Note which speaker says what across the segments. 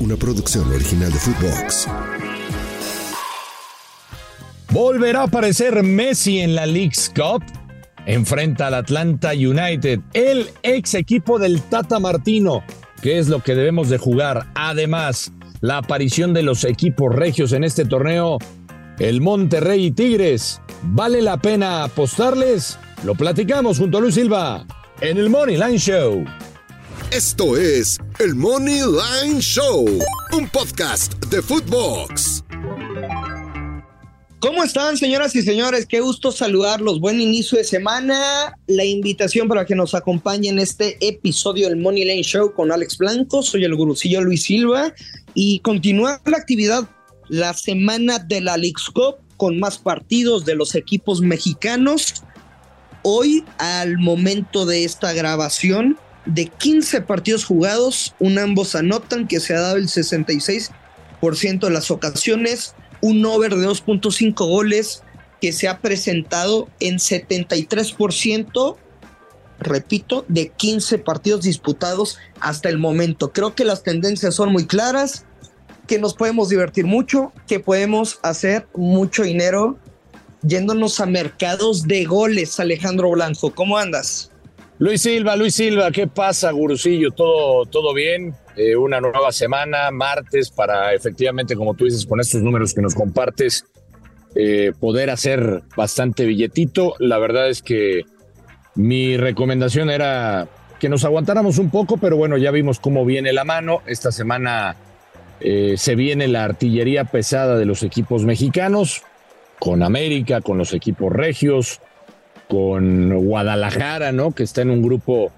Speaker 1: una producción original de Footbox.
Speaker 2: ¿Volverá a aparecer Messi en la League's Cup? Enfrenta al Atlanta United, el ex equipo del Tata Martino. ¿Qué es lo que debemos de jugar? Además, la aparición de los equipos regios en este torneo, el Monterrey y Tigres. ¿Vale la pena apostarles? Lo platicamos junto a Luis Silva en el Money Line Show.
Speaker 1: Esto es el Money Line Show, un podcast de Footbox.
Speaker 3: ¿Cómo están, señoras y señores? Qué gusto saludarlos. Buen inicio de semana. La invitación para que nos acompañen en este episodio del Money Lane Show con Alex Blanco. Soy el gurucillo Luis Silva y continúa la actividad la semana de la League's Cup con más partidos de los equipos mexicanos. Hoy, al momento de esta grabación, de 15 partidos jugados, un ambos anotan que se ha dado el 66% de las ocasiones un over de 2.5 goles que se ha presentado en 73%, repito, de 15 partidos disputados hasta el momento. Creo que las tendencias son muy claras, que nos podemos divertir mucho, que podemos hacer mucho dinero yéndonos a mercados de goles, Alejandro Blanco. ¿Cómo andas?
Speaker 2: Luis Silva, Luis Silva, ¿qué pasa, Gurusillo? ¿Todo, todo bien? Eh, una nueva semana, martes, para efectivamente, como tú dices, con estos números que nos compartes, eh, poder hacer bastante billetito. La verdad es que mi recomendación era que nos aguantáramos un poco, pero bueno, ya vimos cómo viene la mano. Esta semana eh, se viene la artillería pesada de los equipos mexicanos, con América, con los equipos regios, con Guadalajara, ¿no? Que está en un grupo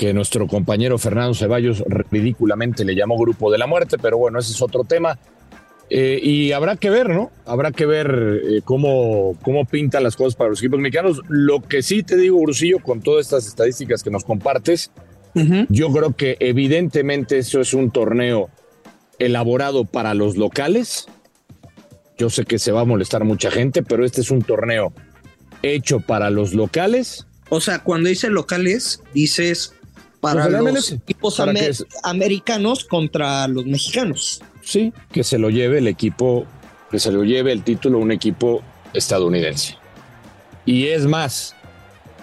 Speaker 2: que nuestro compañero Fernando Ceballos ridículamente le llamó Grupo de la Muerte, pero bueno, ese es otro tema. Eh, y habrá que ver, ¿no? Habrá que ver eh, cómo, cómo pintan las cosas para los equipos mexicanos. Lo que sí te digo, Brusillo, con todas estas estadísticas que nos compartes, yo creo que evidentemente eso es un torneo elaborado para los locales. Yo sé que se va a molestar mucha gente, pero este es un torneo hecho para los locales.
Speaker 3: O sea, cuando dices locales, dices para los equipos americanos contra los mexicanos.
Speaker 2: Sí, que se lo lleve el equipo, que se lo lleve el título un equipo estadounidense. Y es más,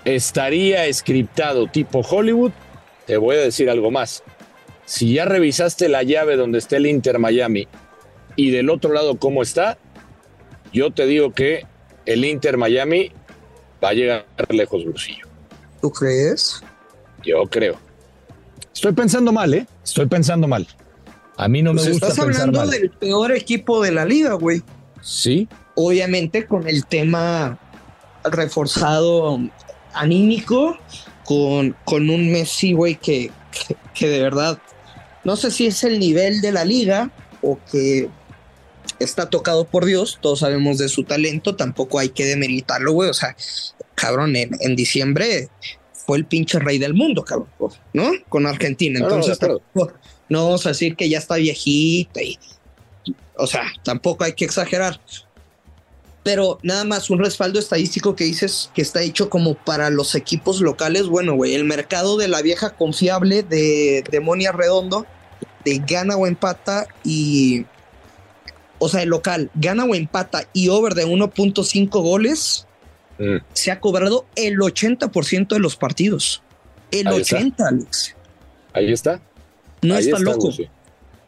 Speaker 2: estaría scriptado tipo Hollywood. Te voy a decir algo más. Si ya revisaste la llave donde está el Inter Miami y del otro lado cómo está, yo te digo que el Inter Miami va a llegar lejos, Brusillo.
Speaker 3: ¿Tú crees?
Speaker 2: Yo creo. Estoy pensando mal, ¿eh? Estoy pensando mal. A mí no me pues gusta
Speaker 3: estás hablando del peor equipo de la liga, güey.
Speaker 2: Sí.
Speaker 3: Obviamente con el tema reforzado anímico, con, con un Messi, güey, que, que, de verdad, no sé si es el nivel de la liga o que está tocado por Dios, todos sabemos de su talento, tampoco hay que demeritarlo, güey, o sea, cabrón, en, en diciembre fue el pinche rey del mundo, cabrón, ¿no? Con Argentina. Entonces, no vamos a decir que ya está viejita y, o sea, tampoco hay que exagerar. Pero nada más un respaldo estadístico que dices que está hecho como para los equipos locales. Bueno, güey, el mercado de la vieja confiable de Demonia Redondo, de gana o empata y. O sea, el local gana o empata y over de 1.5 goles Mm. se ha cobrado el 80% de los partidos. El 80, Alex.
Speaker 2: Ahí está.
Speaker 3: No está, loco.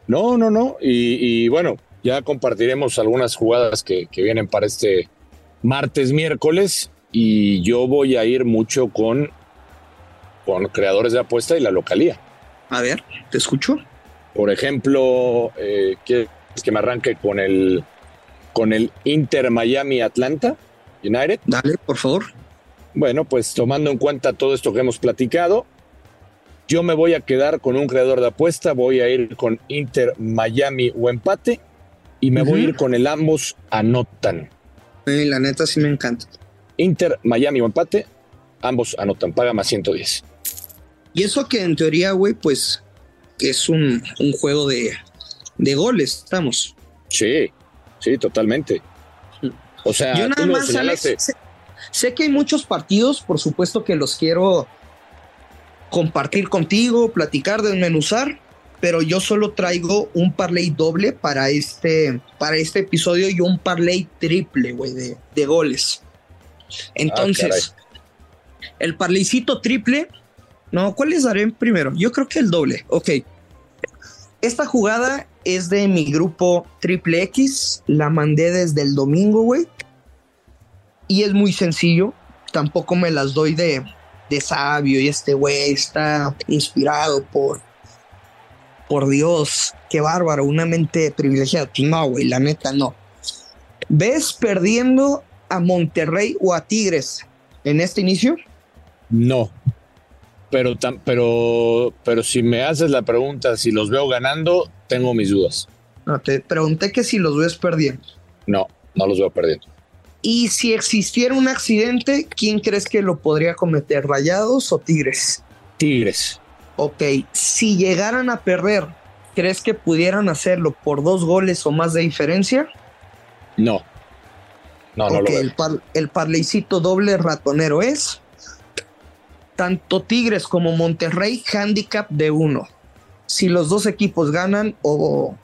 Speaker 2: No, no, no. Y, bueno, ya compartiremos algunas jugadas que, vienen para este martes, miércoles. Y yo voy a ir mucho con, con creadores de apuesta y la localía.
Speaker 3: A ver, te escucho.
Speaker 2: Por ejemplo, eh, ¿quieres que me arranque con el, con el Inter Miami Atlanta? United.
Speaker 3: Dale, por favor.
Speaker 2: Bueno, pues tomando en cuenta todo esto que hemos platicado, yo me voy a quedar con un creador de apuesta, voy a ir con Inter Miami o empate y me voy a ir con el ambos anotan.
Speaker 3: la neta sí me encanta.
Speaker 2: Inter Miami o empate, ambos anotan, paga más 110.
Speaker 3: Y eso que en teoría, güey, pues es un, un juego de, de goles, estamos.
Speaker 2: Sí, sí, totalmente. O sea,
Speaker 3: yo nada más, sé, que hay muchos partidos, por supuesto que los quiero compartir contigo, platicar, desmenuzar, pero yo solo traigo un parlay doble para este, para este episodio y un parlay triple, güey, de, de, goles. Entonces, el parlaycito triple, no, ¿cuál les daré primero? Yo creo que el doble, ok. Esta jugada es de mi grupo Triple X, la mandé desde el domingo, güey. Y es muy sencillo, tampoco me las doy de, de sabio y este güey está inspirado por por Dios, qué bárbaro, una mente privilegiada. No, güey, la neta no. ¿Ves perdiendo a Monterrey o a Tigres en este inicio?
Speaker 2: No. Pero, pero, pero si me haces la pregunta si los veo ganando, tengo mis dudas.
Speaker 3: No, te pregunté que si los ves perdiendo.
Speaker 2: No, no los veo perdiendo.
Speaker 3: Y si existiera un accidente, ¿quién crees que lo podría cometer? ¿Rayados o Tigres?
Speaker 2: Tigres.
Speaker 3: Ok, si llegaran a perder, ¿crees que pudieran hacerlo por dos goles o más de diferencia?
Speaker 2: No. No, no lo veo.
Speaker 3: El, el parleycito doble ratonero es tanto Tigres como Monterrey, handicap de uno. Si los dos equipos ganan o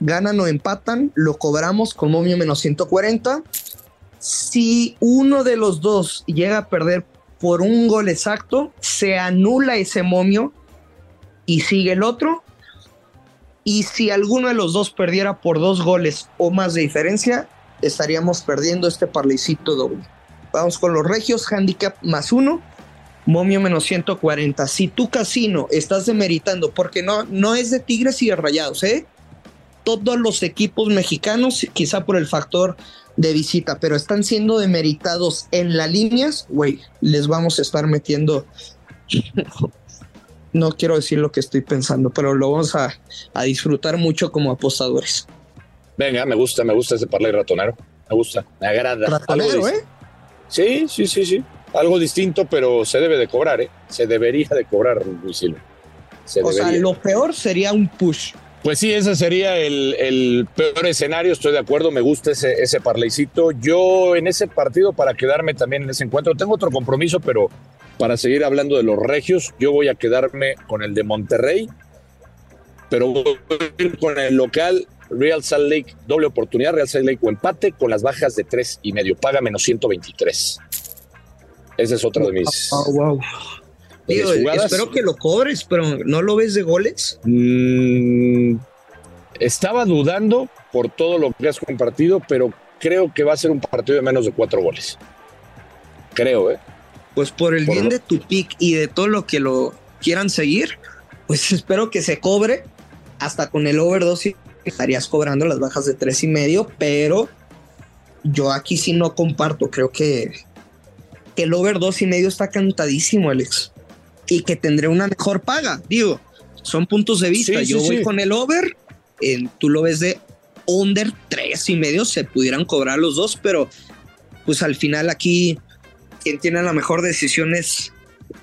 Speaker 3: ganan o empatan, lo cobramos con momio menos 140. Si uno de los dos llega a perder por un gol exacto, se anula ese momio y sigue el otro. Y si alguno de los dos perdiera por dos goles o más de diferencia, estaríamos perdiendo este parlecito doble. Vamos con los regios, handicap más uno, momio menos 140. Si tu casino estás demeritando, porque no, no es de Tigres y de Rayados, ¿eh? Todos los equipos mexicanos, quizá por el factor de visita, pero están siendo demeritados en las líneas, güey, les vamos a estar metiendo. no quiero decir lo que estoy pensando, pero lo vamos a, disfrutar mucho como apostadores.
Speaker 2: Venga, me gusta, me gusta ese parlay ratonero. Me gusta, me agrada.
Speaker 3: Ratonero, ¿eh?
Speaker 2: Sí, sí, sí, sí. Algo distinto, pero se debe de cobrar, ¿eh? Se debería de cobrar, Luis Silva.
Speaker 3: o sea, lo peor sería un push.
Speaker 2: Pues sí, ese sería el, peor escenario, estoy de acuerdo, me gusta ese, ese parleycito. Yo en ese partido, para quedarme también en ese encuentro, tengo otro compromiso, pero para seguir hablando de los regios, yo voy a quedarme con el de Monterrey, pero voy a ir con el local Real Salt Lake, doble oportunidad, Real Salt Lake o empate con las bajas de tres y medio, paga menos 123. Ese es otro de mis...
Speaker 3: wow espero que lo cobres, pero ¿no lo ves de goles?
Speaker 2: Mm, estaba dudando por todo lo que has compartido, pero creo que va a ser un partido de menos de cuatro goles. Creo, ¿eh?
Speaker 3: Pues por el bien de tu pick y de todo lo que lo quieran seguir, pues espero que se cobre hasta con el over 2 y estarías cobrando las bajas de tres y medio, pero yo aquí sí no comparto, creo que, que el over dos y medio está cantadísimo, Alex y que tendré una mejor paga. Digo, son puntos de vista. Yo voy con el over, tú lo ves de under tres y medio, se pudieran cobrar los dos, pero pues al final aquí quien tiene la mejor decisión es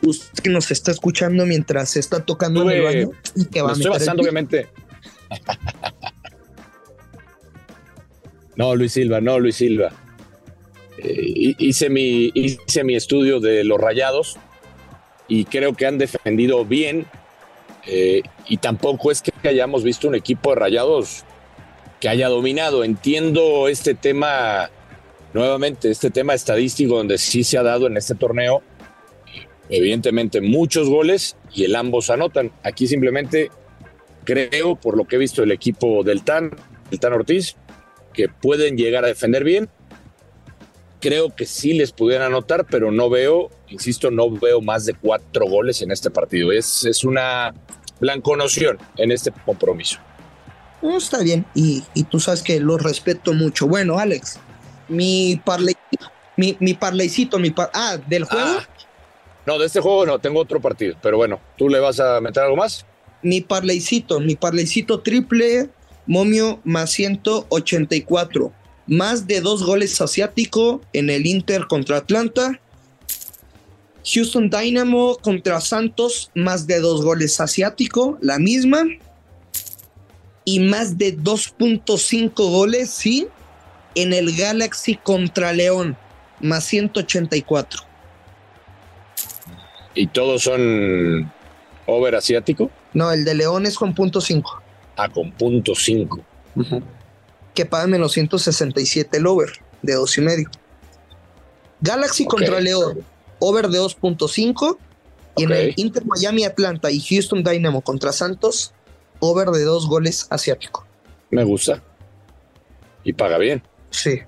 Speaker 3: usted que nos está escuchando mientras se está tocando en el baño
Speaker 2: y que va a estoy basando obviamente. no, Luis Silva, no, Luis Silva. Eh, hice, mi, hice mi estudio de los rayados y creo que han defendido bien. Eh, y tampoco es que hayamos visto un equipo de rayados que haya dominado. Entiendo este tema, nuevamente, este tema estadístico donde sí se ha dado en este torneo, evidentemente muchos goles y el ambos anotan. Aquí simplemente creo, por lo que he visto el equipo del TAN, el TAN Ortiz, que pueden llegar a defender bien creo que sí les pudieran anotar, pero no veo, insisto, no veo más de cuatro goles en este partido. Es, es una blanconoción en este compromiso.
Speaker 3: No, está bien, y, tú sabes que lo respeto mucho. Bueno, Alex, mi parley, mi, mi parleycito, mi ah, del juego. Ah,
Speaker 2: no, de este juego no, tengo otro partido, pero bueno, ¿tú le vas a meter algo más?
Speaker 3: Mi parleycito, mi parleycito triple, momio más 184 más de dos goles asiático en el Inter contra Atlanta. Houston Dynamo contra Santos, más de dos goles asiático, la misma. Y más de 2.5 goles, sí, en el Galaxy contra León, más 184.
Speaker 2: ¿Y todos son over asiático?
Speaker 3: No, el de León es con punto 5.
Speaker 2: Ah, con punto 5.
Speaker 3: Que paga menos 167 el over de dos y medio. Galaxy contra León, over de 2.5. Y en el Inter Miami Atlanta y Houston Dynamo contra Santos, over de dos goles asiático.
Speaker 2: Me gusta. Y paga bien.
Speaker 3: Sí.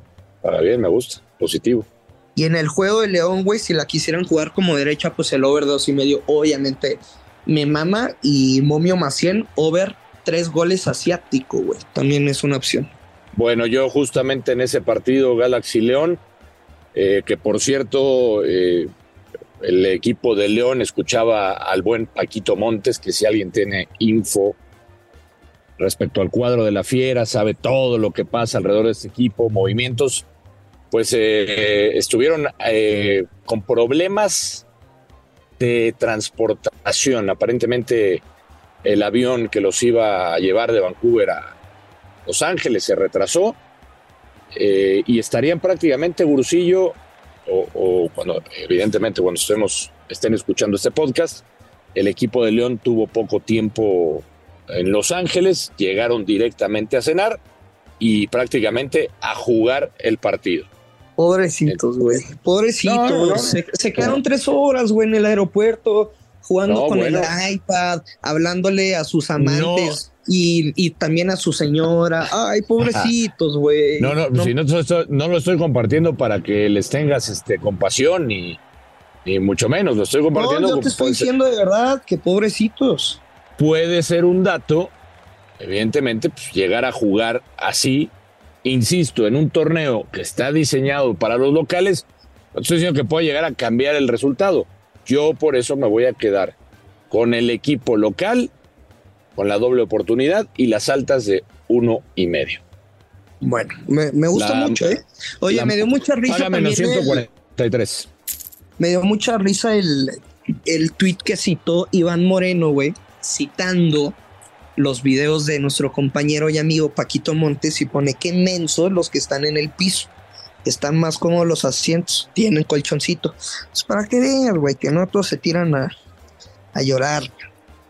Speaker 2: Paga bien, me gusta. Positivo.
Speaker 3: Y en el juego de León, güey, si la quisieran jugar como derecha, pues el over de dos y medio, obviamente me mama. Y Momio Macien, over tres goles asiático, güey. También es una opción.
Speaker 2: Bueno, yo justamente en ese partido Galaxy León, eh, que por cierto, eh, el equipo de León escuchaba al buen Paquito Montes, que si alguien tiene info respecto al cuadro de la fiera, sabe todo lo que pasa alrededor de este equipo, movimientos, pues eh, estuvieron eh, con problemas de transportación. Aparentemente el avión que los iba a llevar de Vancouver a Los Ángeles se retrasó eh, y estarían prácticamente Gurusillo o, cuando, evidentemente, cuando estemos, estén escuchando este podcast, el equipo de León tuvo poco tiempo en Los Ángeles, llegaron directamente a cenar y prácticamente a jugar el partido.
Speaker 3: Pobrecitos, güey. Pobrecitos. Se, quedaron tres horas, güey, en el aeropuerto, jugando con el iPad, hablándole a sus amantes y, también a su señora. Ay, pobrecitos, güey.
Speaker 2: No, no, no. Si no, no, lo estoy compartiendo para que les tengas este, compasión ni, ni mucho menos. Lo estoy compartiendo.
Speaker 3: No, yo te estoy diciendo de verdad que pobrecitos.
Speaker 2: Puede ser un dato, evidentemente, pues, llegar a jugar así, insisto, en un torneo que está diseñado para los locales. No estoy diciendo que pueda llegar a cambiar el resultado. Yo por eso me voy a quedar con el equipo local con la doble oportunidad y las altas de uno y medio.
Speaker 3: Bueno, me, gusta mucho, ¿eh? Oye, me dio mucha risa.
Speaker 2: menos 143.
Speaker 3: me dio mucha risa el, el tweet que citó Iván Moreno, güey, citando los videos de nuestro compañero y amigo Paquito Montes y pone que mensos los que están en el piso. Están más cómodos los asientos, tienen colchoncito. Es para que vean, güey, que no todos se tiran a, a llorar.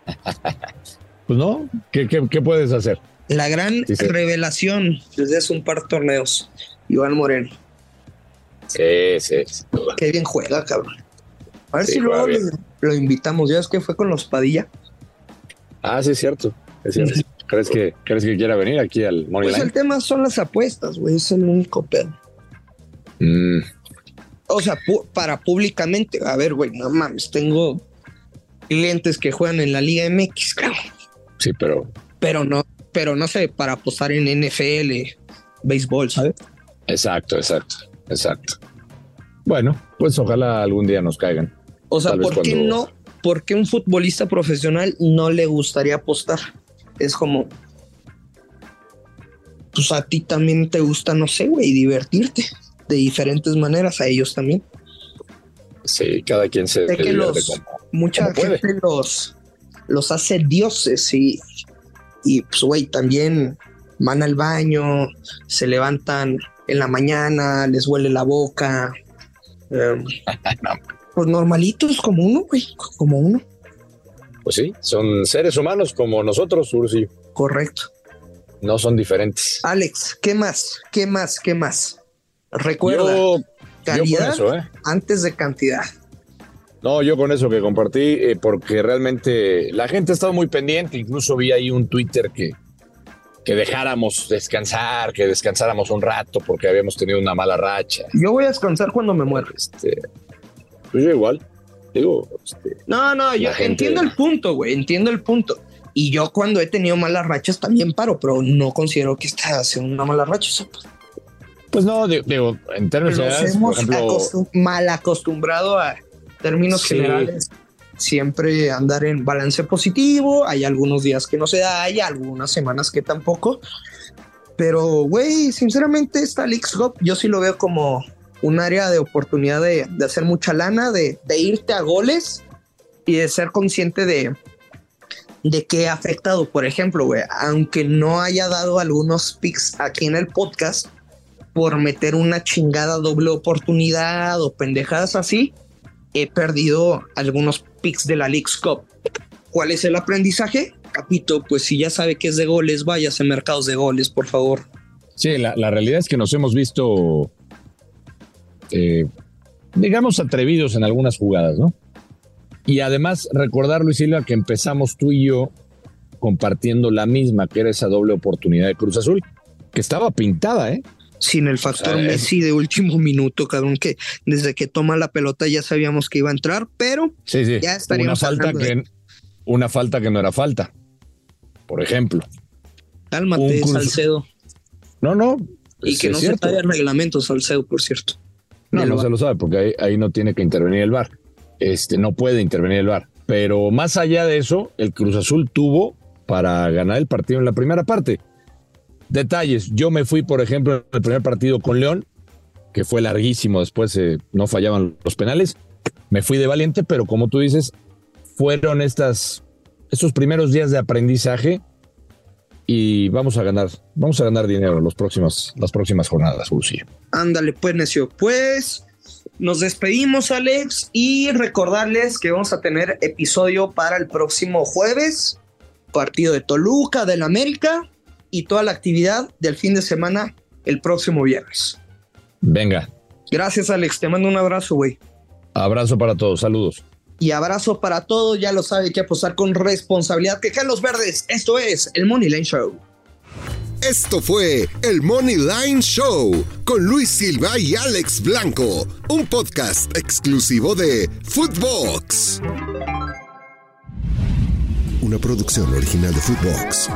Speaker 2: Pues no, ¿qué, puedes hacer?
Speaker 3: La gran revelación desde hace un par de torneos, Iván Moreno.
Speaker 2: Sí, sí.
Speaker 3: Qué bien juega, cabrón. A ver si luego lo, invitamos. Ya es que fue con los Padilla.
Speaker 2: Ah, sí, es cierto. Es cierto. ¿Crees, que, ¿Crees que quiera venir aquí al
Speaker 3: Money Pues el tema son las apuestas, güey. Es el único pedo. Mm. O sea, para públicamente, a ver, güey, no mames, tengo clientes que juegan en la Liga MX, cabrón.
Speaker 2: Sí, pero.
Speaker 3: Pero no, pero no sé, para apostar en NFL, béisbol, ¿sabes?
Speaker 2: Exacto, exacto, exacto. Bueno, pues ojalá algún día nos caigan.
Speaker 3: O sea, ¿por qué no? ¿Por qué un futbolista profesional no le gustaría apostar? Es como. Pues a ti también te gusta, no sé, güey, divertirte de diferentes maneras, a ellos también.
Speaker 2: Sí, cada quien se.
Speaker 3: Sé que los, mucha gente los los hace dioses y, y pues, güey, también van al baño, se levantan en la mañana, les huele la boca. Em, pues normalitos como uno, güey, como uno.
Speaker 2: Pues sí, son seres humanos como nosotros, Ursi.
Speaker 3: Correcto.
Speaker 2: No son diferentes.
Speaker 3: Alex, ¿qué más? ¿Qué más? ¿Qué más? Recuerda, calidad ¿eh? antes de cantidad.
Speaker 2: No, yo con eso que compartí, eh, porque realmente la gente ha estado muy pendiente, incluso vi ahí un Twitter que, que dejáramos descansar, que descansáramos un rato porque habíamos tenido una mala racha.
Speaker 3: Yo voy a descansar cuando me muera.
Speaker 2: Este, pues yo igual, digo. Este,
Speaker 3: no, no, yo entiendo el punto, güey, entiendo el punto. Y yo cuando he tenido malas rachas también paro, pero no considero que esta sea una mala racha.
Speaker 2: Pues, pues no, digo, en términos
Speaker 3: generales, por ejemplo, mal acostumbrado a términos generales, siempre andar en balance positivo. Hay algunos días que no se da, hay algunas semanas que tampoco. Pero, güey, sinceramente, esta Leagues Cup yo sí lo veo como un área de oportunidad de, hacer mucha lana, de, irte a goles y de ser consciente de, de qué ha afectado. Por ejemplo, güey, aunque no haya dado algunos picks aquí en el podcast por meter una chingada doble oportunidad o pendejadas así, he perdido algunos picks de la League's Cup. ¿Cuál es el aprendizaje? Capito, pues si ya sabe que es de goles, váyase a mercados de goles, por favor.
Speaker 2: Sí, la, la realidad es que nos hemos visto, eh, digamos, atrevidos en algunas jugadas, ¿no? Y además recordar, Luis Silva, que empezamos tú y yo compartiendo la misma, que era esa doble oportunidad de Cruz Azul, que estaba pintada, ¿eh?
Speaker 3: Sin el factor Messi de último minuto, cabrón, que desde que toma la pelota ya sabíamos que iba a entrar, pero
Speaker 2: sí, sí.
Speaker 3: ya estaríamos
Speaker 2: una falta que Una falta que no era falta, por ejemplo.
Speaker 3: Cálmate, Salcedo.
Speaker 2: No, no.
Speaker 3: Y que no se sabe el reglamento, Salcedo, por cierto.
Speaker 2: No, no se lo sabe, porque ahí, ahí no tiene que intervenir el VAR. Este, no puede intervenir el VAR. Pero más allá de eso, el Cruz Azul tuvo para ganar el partido en la primera parte. Detalles, yo me fui, por ejemplo, en el primer partido con León, que fue larguísimo, después eh, no fallaban los penales. Me fui de valiente, pero como tú dices, fueron estas, estos primeros días de aprendizaje y vamos a ganar, vamos a ganar dinero los próximos, las próximas jornadas, Lucía.
Speaker 3: Ándale, pues, necio. Pues nos despedimos, Alex, y recordarles que vamos a tener episodio para el próximo jueves, partido de Toluca, del América, y toda la actividad del fin de semana el próximo viernes.
Speaker 2: Venga.
Speaker 3: Gracias, Alex. Te mando un abrazo, güey.
Speaker 2: Abrazo para todos. Saludos.
Speaker 3: Y abrazo para todos. Ya lo sabe, hay que apostar con responsabilidad. Que los verdes. Esto es el Money Line Show.
Speaker 1: Esto fue el Money Line Show con Luis Silva y Alex Blanco, un podcast exclusivo de Footbox. Una producción original de Footbox.